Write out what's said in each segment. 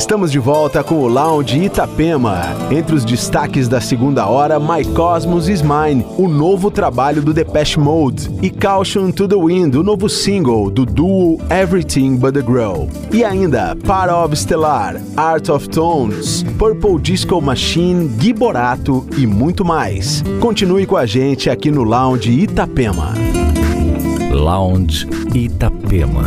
Estamos de volta com o Lounge Itapema. Entre os destaques da segunda hora, My Cosmos Is Mine, o novo trabalho do Depeche Mode, e Caution to the Wind, o novo single do duo Everything But The Grow. E ainda, Part of Stellar, Art of Tones, Purple Disco Machine, Gui Borato e muito mais. Continue com a gente aqui no Lounge Itapema. Lounge Itapema.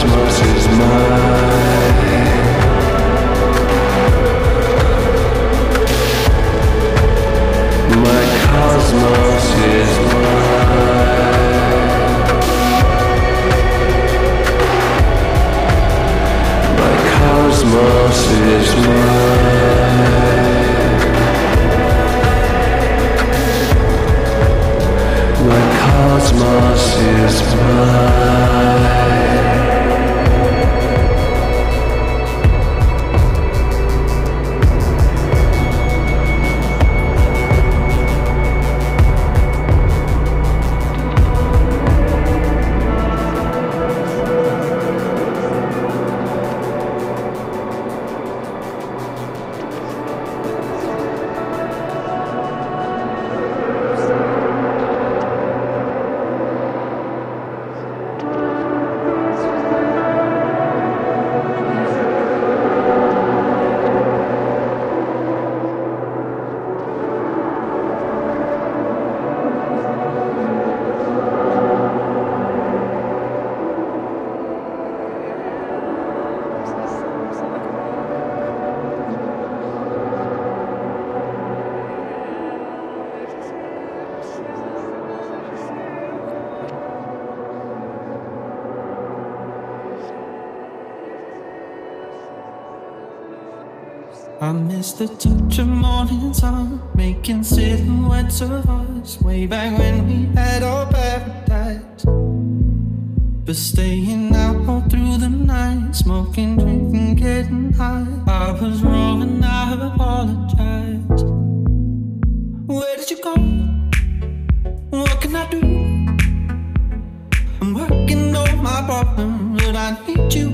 Christmas is mine.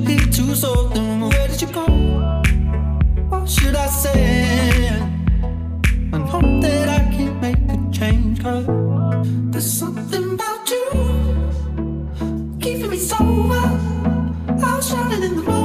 be too. Then where did you go? What should I say? And hope that I can make a there's something about you keeping me sober. I was drowning in the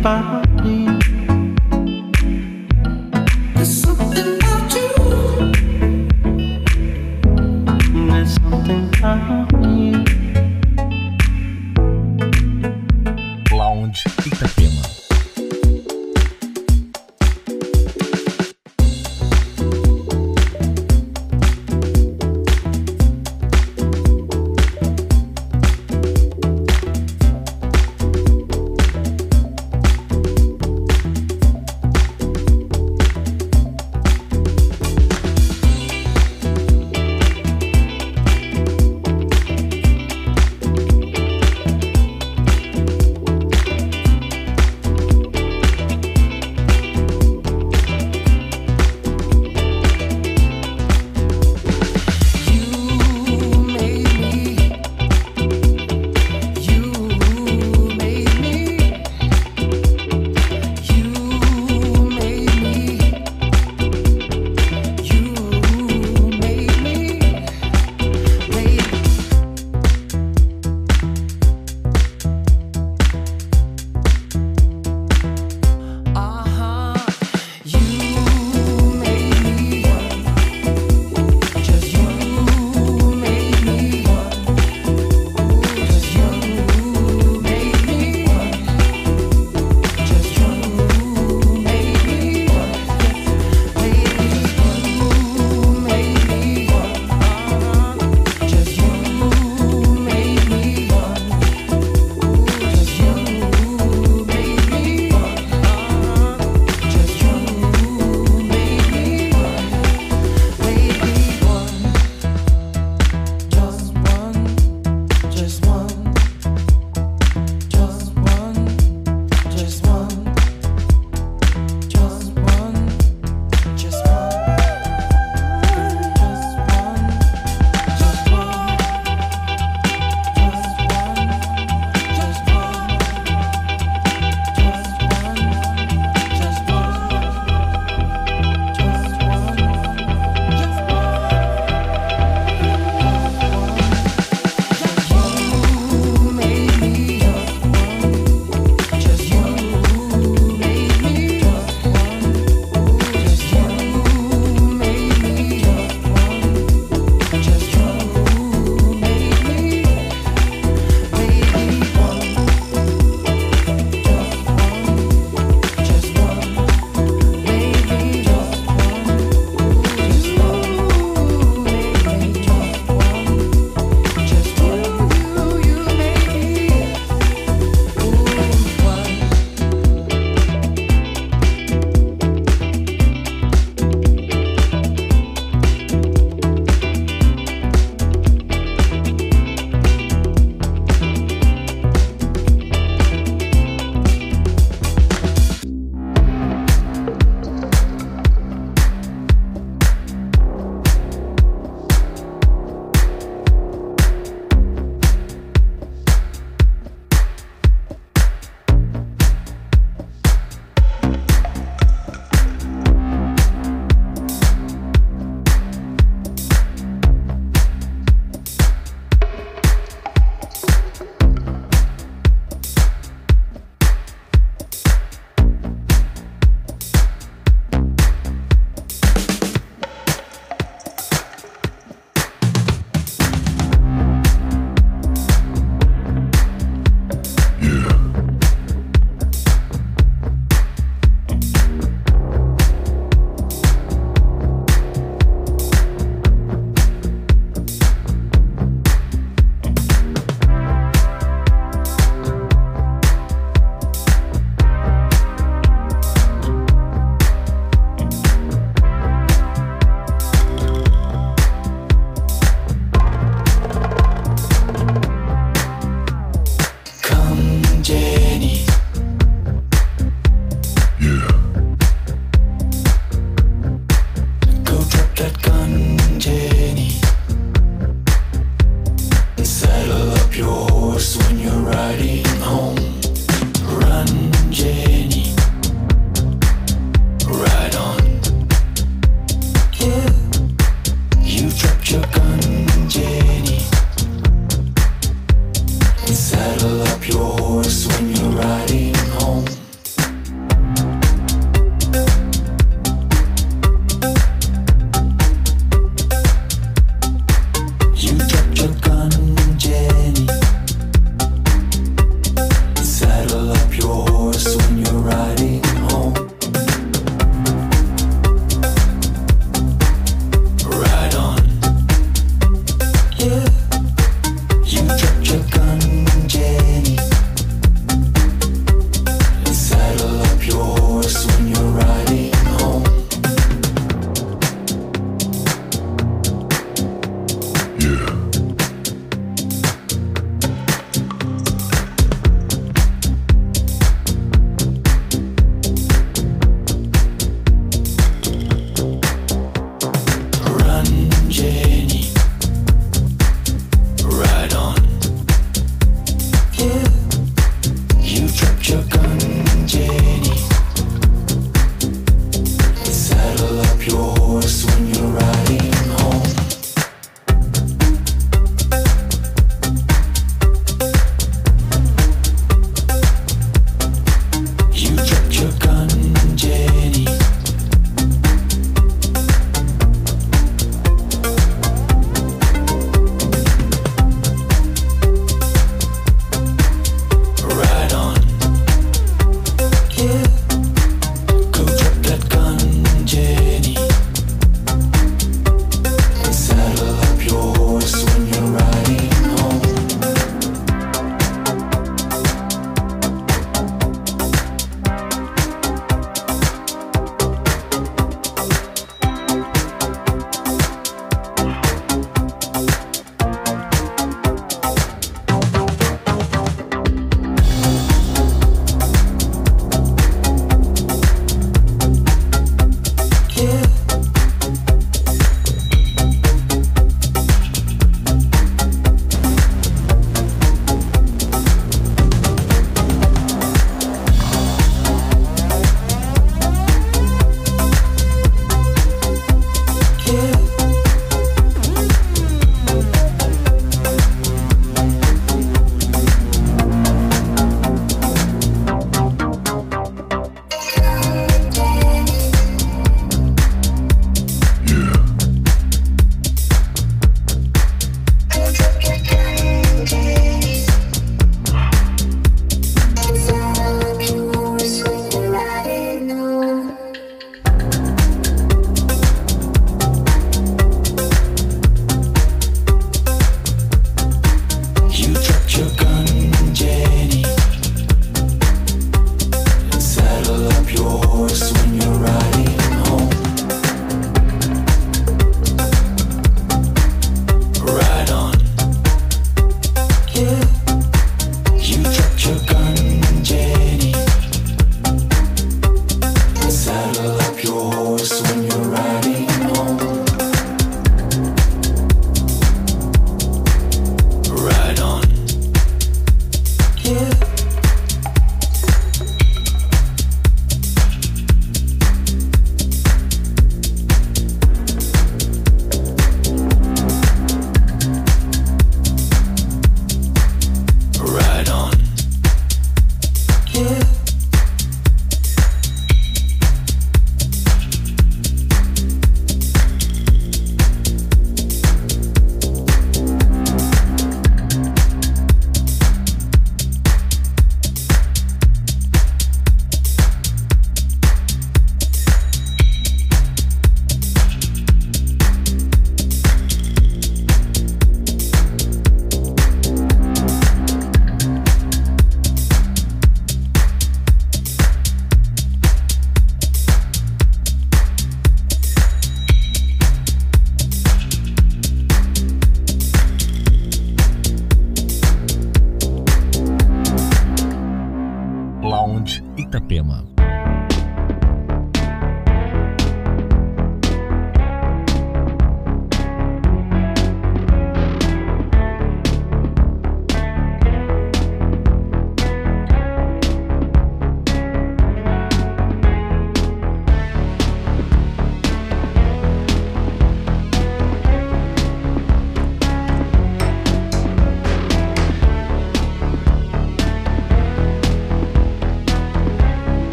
Spanisch.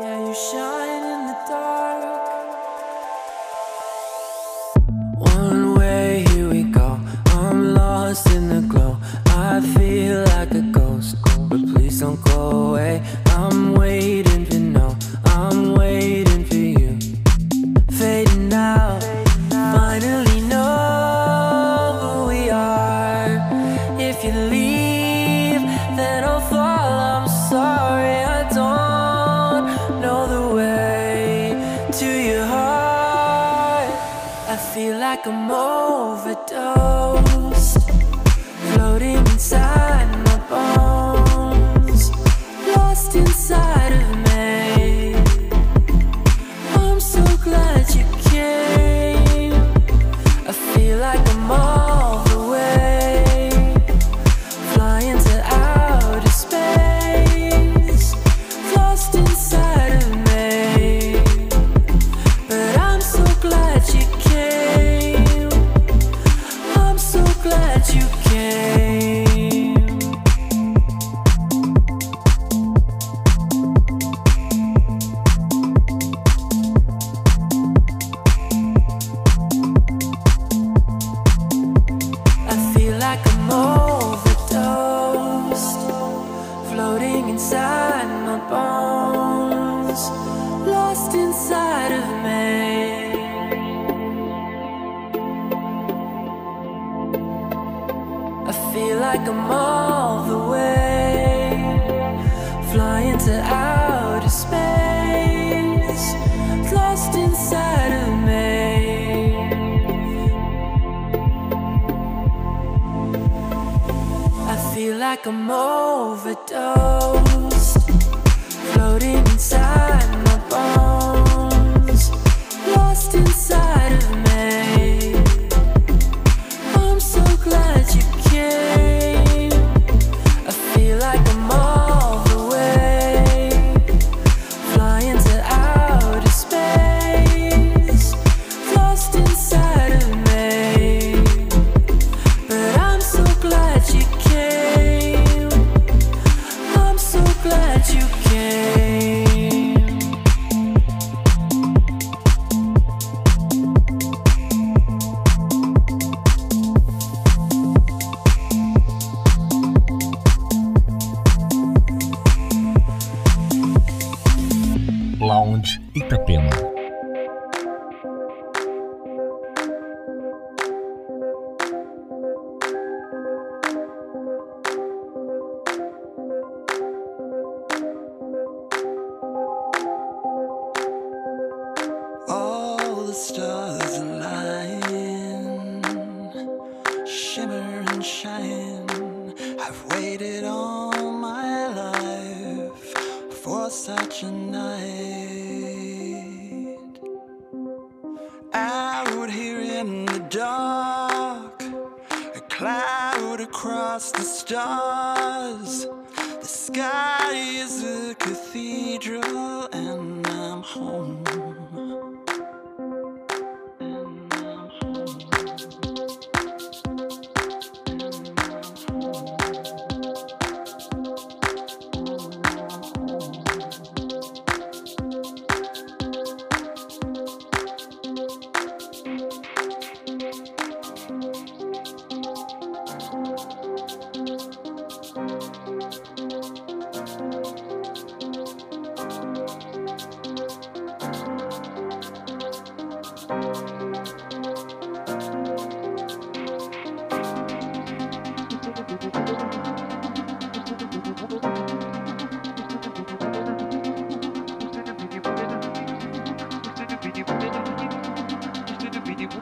Yeah, you shine in the dark. One way, here we go. I'm lost in the glow. I feel like a ghost, but please don't go away.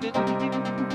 With you.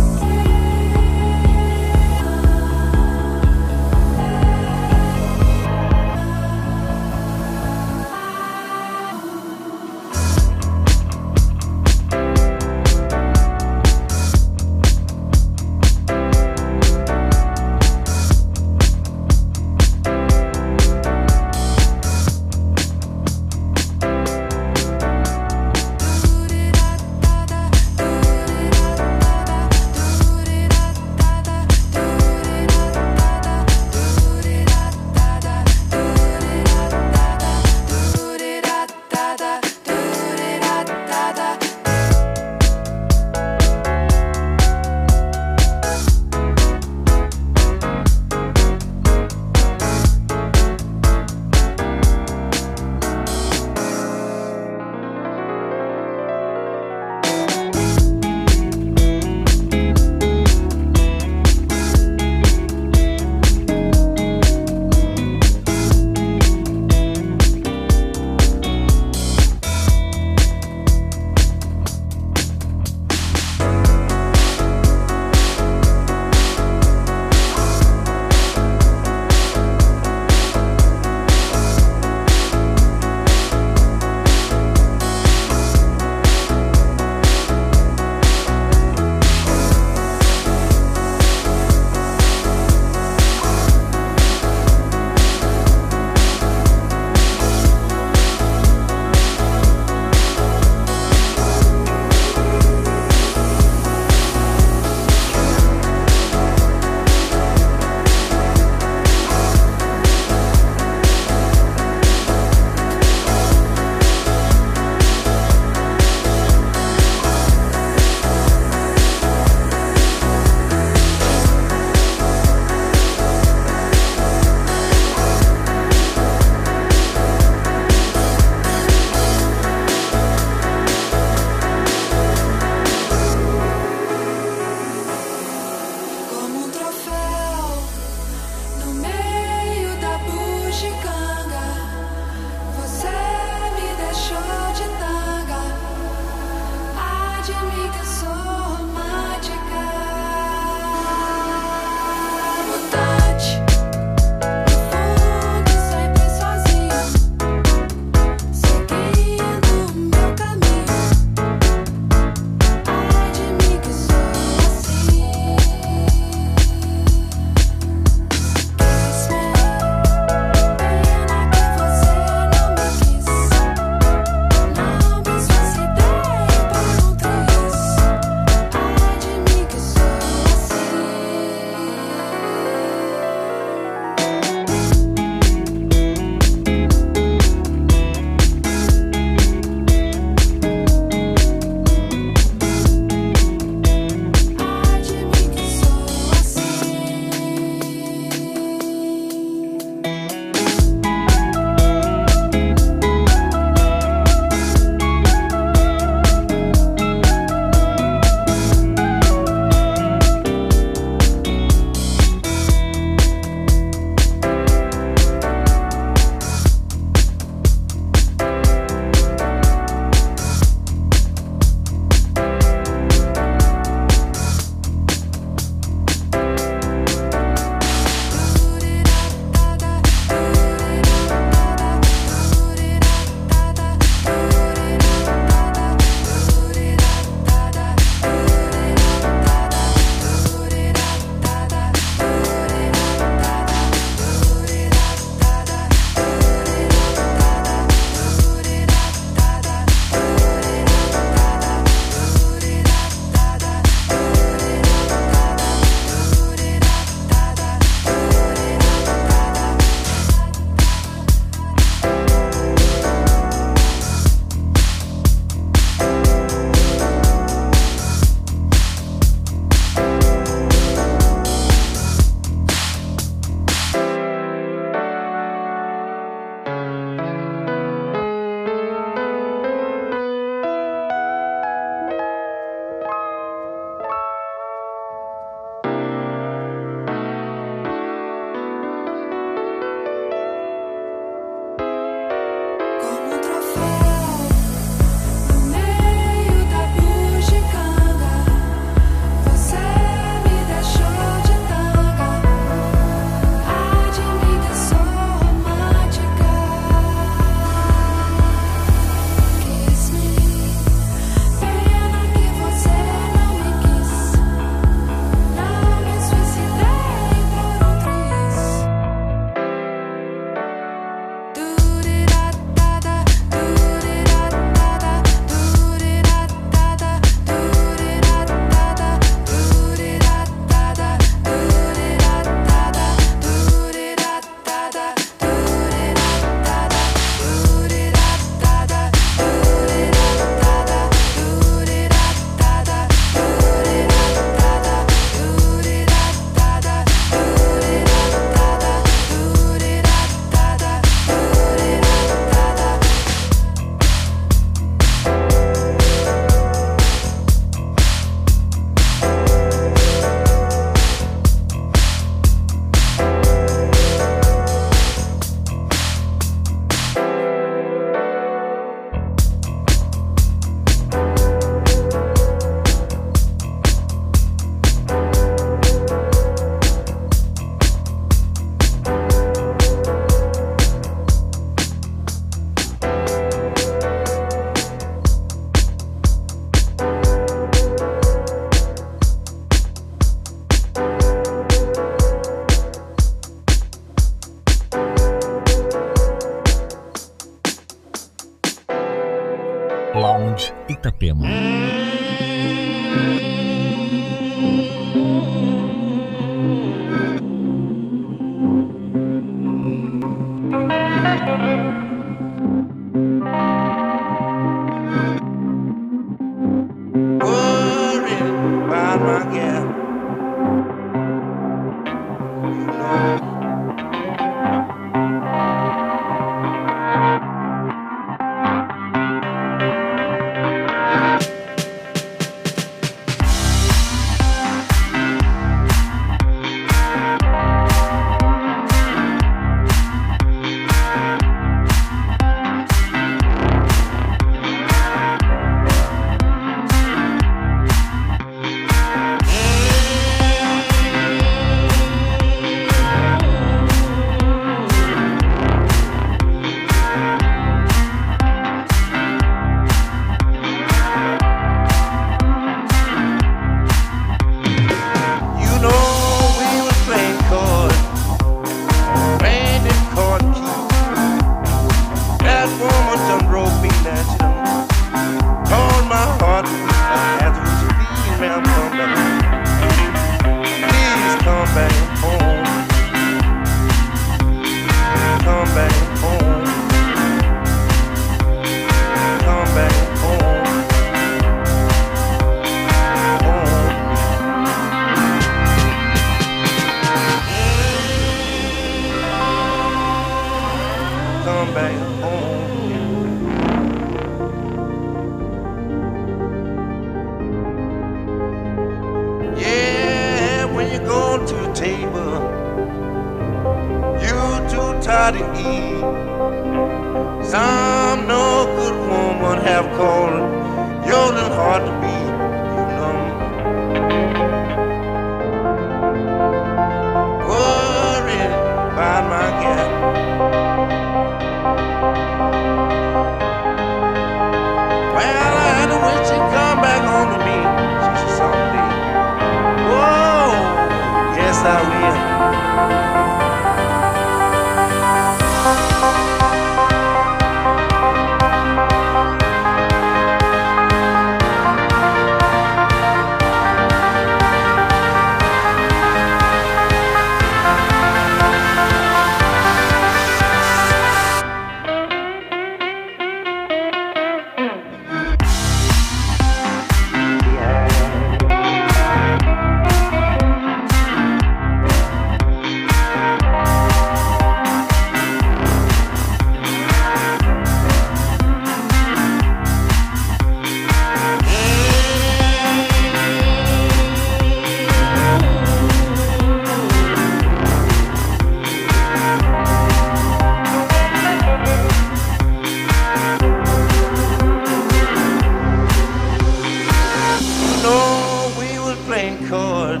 Lord.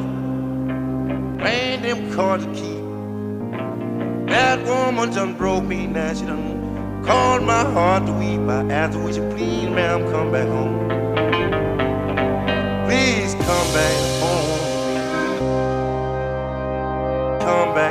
Man, them cards to keep. That woman done broke me, now she done called my heart to weep. I asked her, would you please, ma'am, come back home? Please come back home. Come back.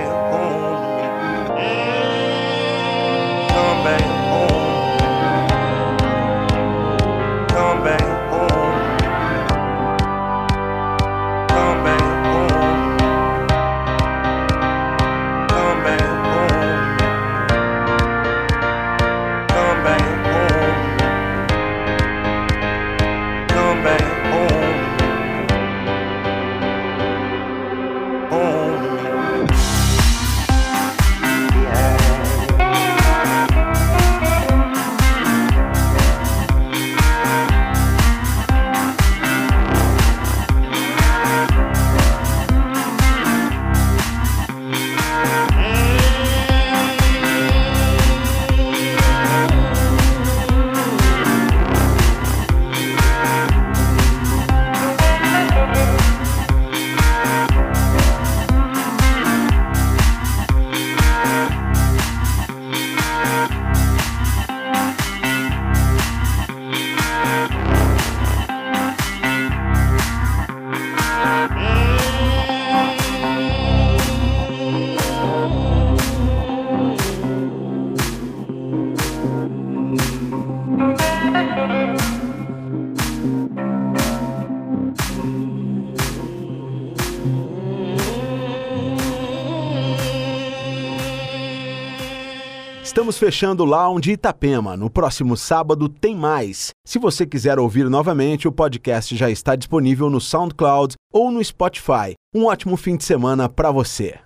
Estamos fechando o Lounge Itapema. No próximo sábado tem mais. Se você quiser ouvir novamente, o podcast já está disponível no SoundCloud ou no Spotify. Um ótimo fim de semana para você.